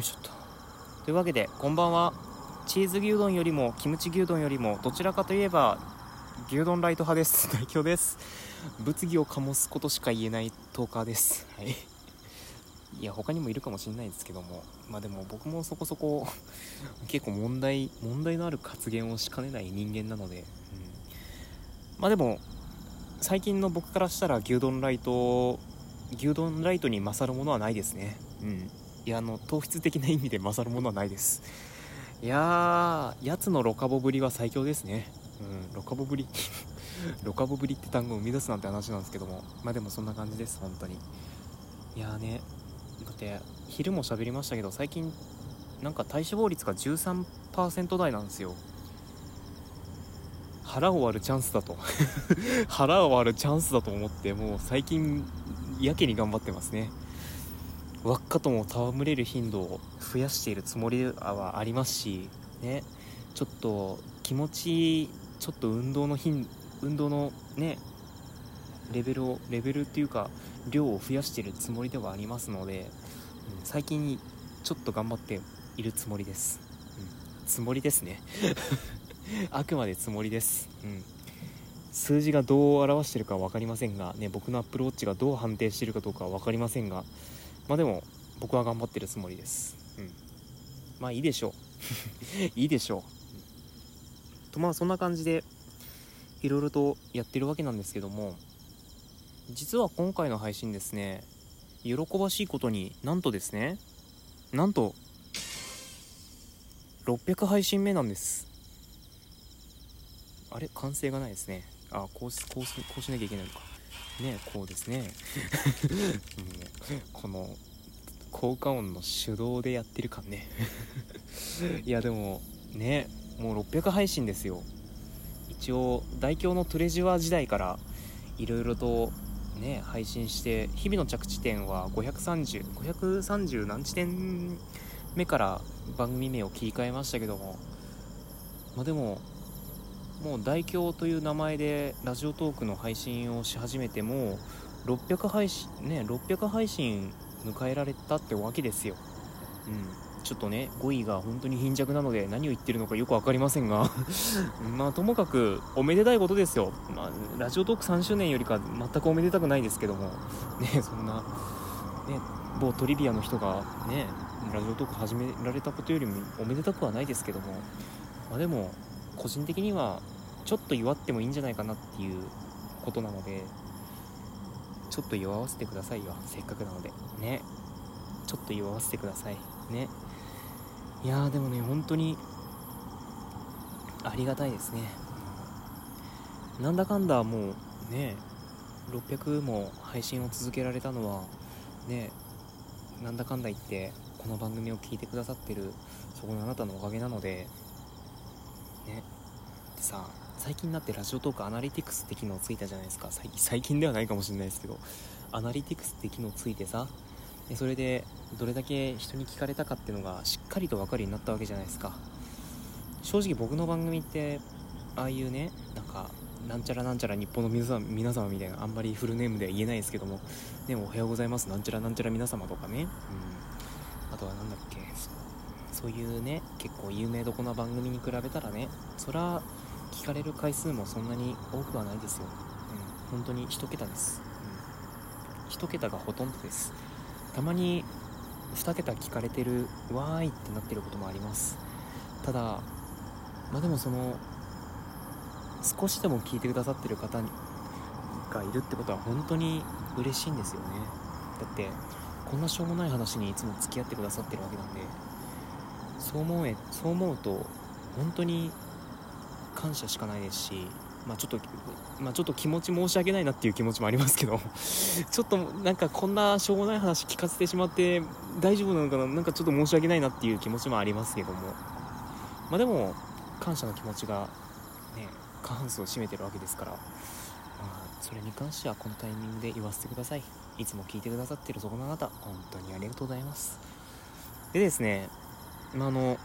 いしょっとというわけでこんばんは。チーズ牛丼よりもキムチ牛丼よりもどちらかといえば牛丼ライト派です。代表です。物議を醸すことしか言えないトーカーです。はい。いや他にもいるかもしれないですけども。まあでも僕もそこそこ 結構問題問題のある発言をしかねない人間なので、うん、まあでも最近の僕からしたら牛丼ライト牛丼ライトに勝るものはないですね。うんいやあの糖質的な意味で勝るものはないです。いやーやつのロカボぶりは最強ですね。うんロカボぶり ロカボぶりって単語を生み出すなんて話なんですけども。まあでもそんな感じです本当に。いやーねだって昼も喋りましたけど最近なんか体脂肪率が13%台なんですよ。腹を割るチャンスだと。腹を割るチャンスだと思ってもう最近やけに頑張ってますね。輪っかとも戯れる頻度を増やしているつもりはありますしねちょっと気持ちちょっと運動の頻運動のねレベルをレベルっていうか量を増やしているつもりではありますので、うん、最近ちょっと頑張っているつもりです、うん、つもりですね。あくまでつもりです、うん、数字がどう表してるか分かりませんが、ね、僕のアップルウォッチがどう判定してるかどうかは分かりませんがまあでも僕は頑張ってるつもりです。うん。まあいいでしょう。いいでしょう。とまあそんな感じでいろいろとやってるわけなんですけども実は今回の配信ですね喜ばしいことになんとですねなんと600配信目なんです。あれ？歓声がないですね。あこうこうこうしなきゃいけないのか。ねこうですね。この効果音の手動でやってるかね。いやでもねもう600配信ですよ。一応大京のトレジュアー時代からいろいろとね配信して日々の着地点は530530何地点目から番組名を切り替えましたけども。まあでももう大京という名前でラジオトークの配信をし始めても600配信ね600配信迎えられたってわけですよ。うん。ちょっとね語彙が本当に貧弱なので何を言ってるのかよく分かりませんが。まあともかくおめでたいことですよ、まあ、ラジオトーク3周年よりか全くおめでたくないですけども。ねそんなね某トリビアの人がねラジオトーク始められたことよりもおめでたくはないですけども。まあでも個人的にはちょっと祝ってもいいんじゃないかなっていうことなのでちょっと祝わせてくださいよ。せっかくなので。ね。ちょっと祝わせてください。ね。いやーでもね本当にありがたいですね。なんだかんだもうね600も配信を続けられたのはねなんだかんだ言ってこの番組を聞いてくださってるそこのあなたのおかげなのでさ最近になってラジオトークアナリティクスって機能ついたじゃないですか。最近ではないかもしれないですけど。アナリティクスって機能ついてさそれでどれだけ人に聞かれたかっていうのがしっかりと分かるようになったわけじゃないですか。正直僕の番組ってああいうねなんかなんちゃらなんちゃら日本の皆様皆様みたいなあんまりフルネームでは言えないですけども。でもおはようございます。なんちゃらなんちゃら皆様とかね、うん、あとは何だっけそういうね結構有名どこな番組に比べたらねそら聞かれる回数もそんなに多くはないですよ、うん、本当に1桁です、うん、1桁がほとんどです。たまに2桁聞かれてるわーいってなってることもあります。ただまあでもその少しでも聞いてくださってる方がいるってことは本当に嬉しいんですよね。だってこんなしょうもない話にいつも付き合ってくださってるわけなんでそう思えそう思うと本当に感謝しかないですしまあ、ちょっと、まあ、ちょっと気持ち申し訳ないなっていう気持ちもありますけど ちょっとなんかこんなしょうもない話聞かせてしまって大丈夫なのかな？なんかちょっと申し訳ないなっていう気持ちもありますけども。まあでも感謝の気持ちがね過半数を占めてるわけですから、まあ、それに関してはこのタイミングで言わせてください。いつも聞いてくださってるそこのあなた本当にありがとうございます。でですね、まあ、あの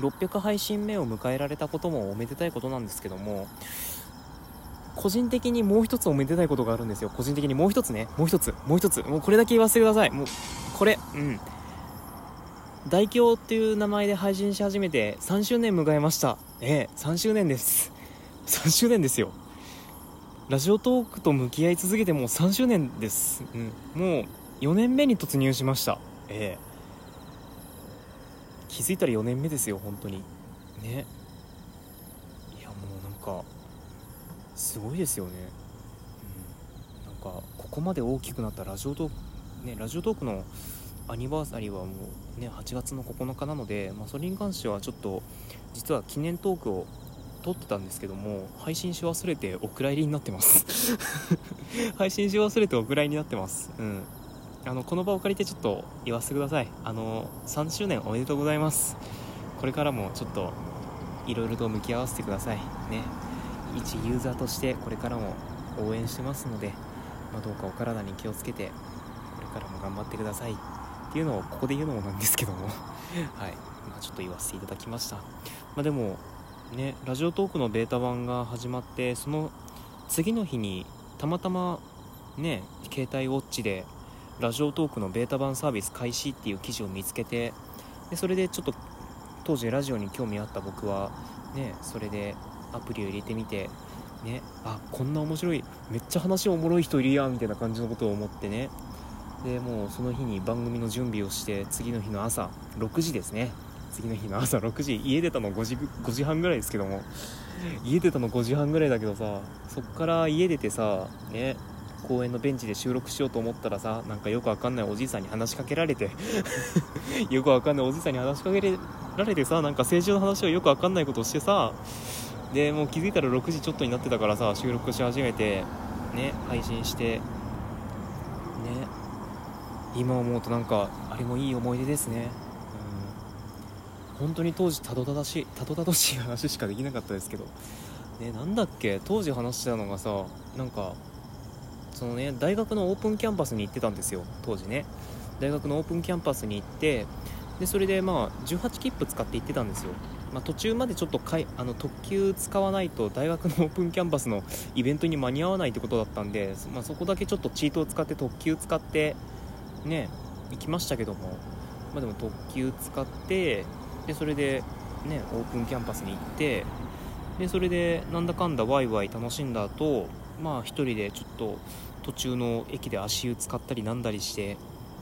600配信目を迎えられたこともおめでたいことなんですけども個人的にもう一つおめでたいことがあるんですよ。個人的にもう一つね。もう一つ。もう一つ。もうこれだけ言わせてください。もうこれ。うん。大京っていう名前で配信し始めて3周年迎えました。ええ3周年です。3周年ですよ。ラジオトークと向き合い続けてもう3周年です、うん、もう4年目に突入しました。ええ。気づいたら4年目ですよ本当に。ね。いやもうなんかすごいですよね、うん、なんかここまで大きくなったラジオトークねラジオトークのアニバーサリーはもうね8月の9日なので、まあ、それに関してはちょっと実は記念トークを撮ってたんですけども配信し忘れてお蔵入りになってます。配信し忘れてお蔵入りになってます。うん。あのこの場を借りてちょっと言わせてください。あの3周年おめでとうございます。これからもちょっといろいろと向き合わせてください。ね。一ユーザーとしてこれからも応援してますので、まあ、どうかお体に気をつけてこれからも頑張ってください。っていうのをここで言うのもなんですけども。はい、まあ、ちょっと言わせていただきました、まあ、でもねラジオトークのベータ版が始まってその次の日にたまたまね携帯ウォッチでラジオトークのベータ版サービス開始っていう記事を見つけてでそれでちょっと当時ラジオに興味あった僕はねそれでアプリを入れてみてねあこんな面白いめっちゃ話おもろい人いるやんみたいな感じのことを思ってね。でもうその日に番組の準備をして次の日の朝6時ですね。次の日の朝6時。家出たの5時 ,5 時半ぐらいですけども。家出たの5時半ぐらいだけどさそっから家出てさね公園のベンチで収録しようと思ったらさなんかよくわかんないおじいさんに話しかけられて よくわかんないおじいさんに話しかけられてさなんか政治の話をよくわかんないことをしてさでもう気づいたら6時ちょっとになってたからさ収録し始めてね配信してね今思うとなんかあれもいい思い出ですね。うん。本当に当時たどたどしいたどたどしい話しかできなかったですけど。ねなんだっけ？当時話してたのがさなんかそのね大学のオープンキャンパスに行ってたんですよ当時ね。大学のオープンキャンパスに行ってでそれでまあ18切符使って行ってたんですよ。まあ、途中までちょっとかいあの特急使わないと大学のオープンキャンパスのイベントに間に合わないってことだったんで、まあ、そこだけちょっとチートを使って特急使ってね行きましたけども、まあ、でも特急使ってでそれでねオープンキャンパスに行ってでそれでなんだかんだワイワイ楽しんだ後まあ1人でちょっと途中の駅で足湯使ったりなんだりして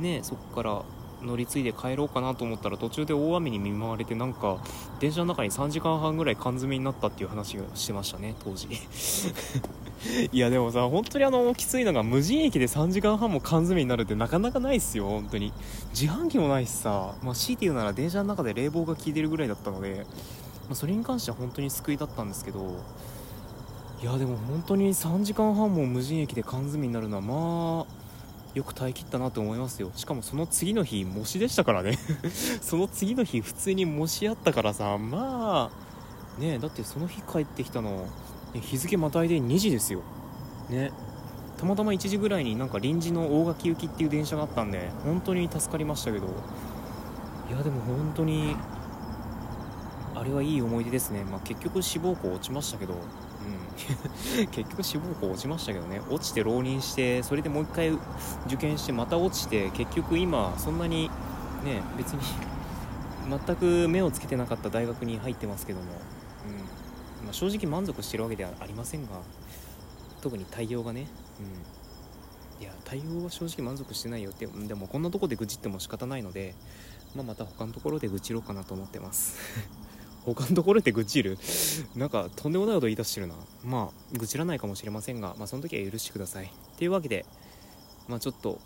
ねそこから乗り継いで帰ろうかなと思ったら途中で大雨に見舞われてなんか電車の中に3時間半ぐらい缶詰になったっていう話をしてましたね当時。いやでもさ本当にあのきついのが無人駅で3時間半も缶詰になるってなかなかないっすよ本当に。自販機もないしさまあ強いて言うなら電車の中で冷房が効いてるぐらいだったので、まあ、それに関しては本当に救いだったんですけどいやでも本当に3時間半も無人駅で缶詰になるのはまあよく耐え切ったなと思いますよ。しかもその次の日模試でしたからね。その次の日普通に模試あったからさまあねだってその日帰ってきたの、日付またいで2時ですよ。ね。たまたま1時ぐらいになんか臨時の大垣行きっていう電車があったんで本当に助かりましたけど。いやでも本当にあれはいい思い出ですね、まあ、結局志望校落ちましたけど。結局志望校落ちましたけどね。落ちて浪人してそれでもう一回受験してまた落ちて結局今そんなにね別に全く目をつけてなかった大学に入ってますけども、うん。まあ、正直満足してるわけではありませんが特に対応がね、うん、いや対応は正直満足してないよって。でもこんなとこで愚痴っても仕方ないので、まあ、また他のところで愚痴ろうかなと思ってます。他のところで愚痴る。なんかとんでもないこと言い出してるな。まあ愚痴らないかもしれませんがまあその時は許してください。っていうわけでまあちょっと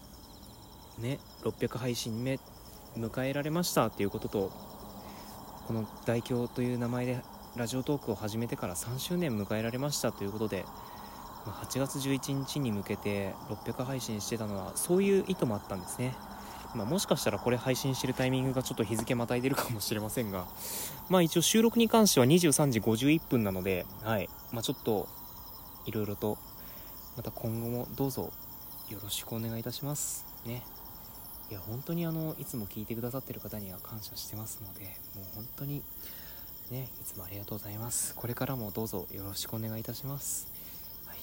ね600配信目迎えられました。っていうこととこの大京という名前でラジオトークを始めてから3周年迎えられました。ということで8月11日に向けて600配信してたのはそういう意図もあったんですね。まあ、もしかしたらこれ配信してるタイミングがちょっと日付またいでるかもしれませんが、まあ一応収録に関しては23時51分なので、はい。まあちょっと、いろいろと、また今後もどうぞよろしくお願いいたします。ね。いや、本当にあの、いつも聞いてくださってる方には感謝してますので、もう本当に、ね、いつもありがとうございます。これからもどうぞよろしくお願いいたします。はい。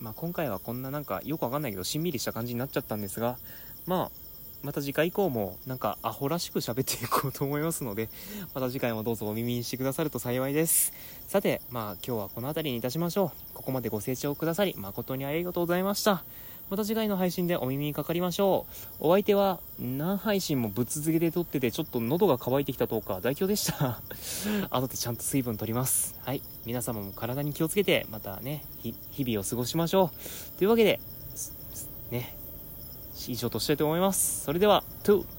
まあ今回はこんななんかよくわかんないけど、しんみりした感じになっちゃったんですが、まあ、また次回以降もなんかアホらしく喋っていこうと思いますので また次回もどうぞお耳にしてくださると幸いです。さてまあ今日はこの辺りにいたしましょう。ここまでご清聴くださり誠にありがとうございました。また次回の配信でお耳にかかりましょう。お相手は何配信もぶっ続けで撮っててちょっと喉が渇いてきたとか代表でした。後でちゃんと水分取ります。はい。皆様も体に気をつけてまたね日々を過ごしましょう。というわけでね。以上としたいと思います。それではトゥ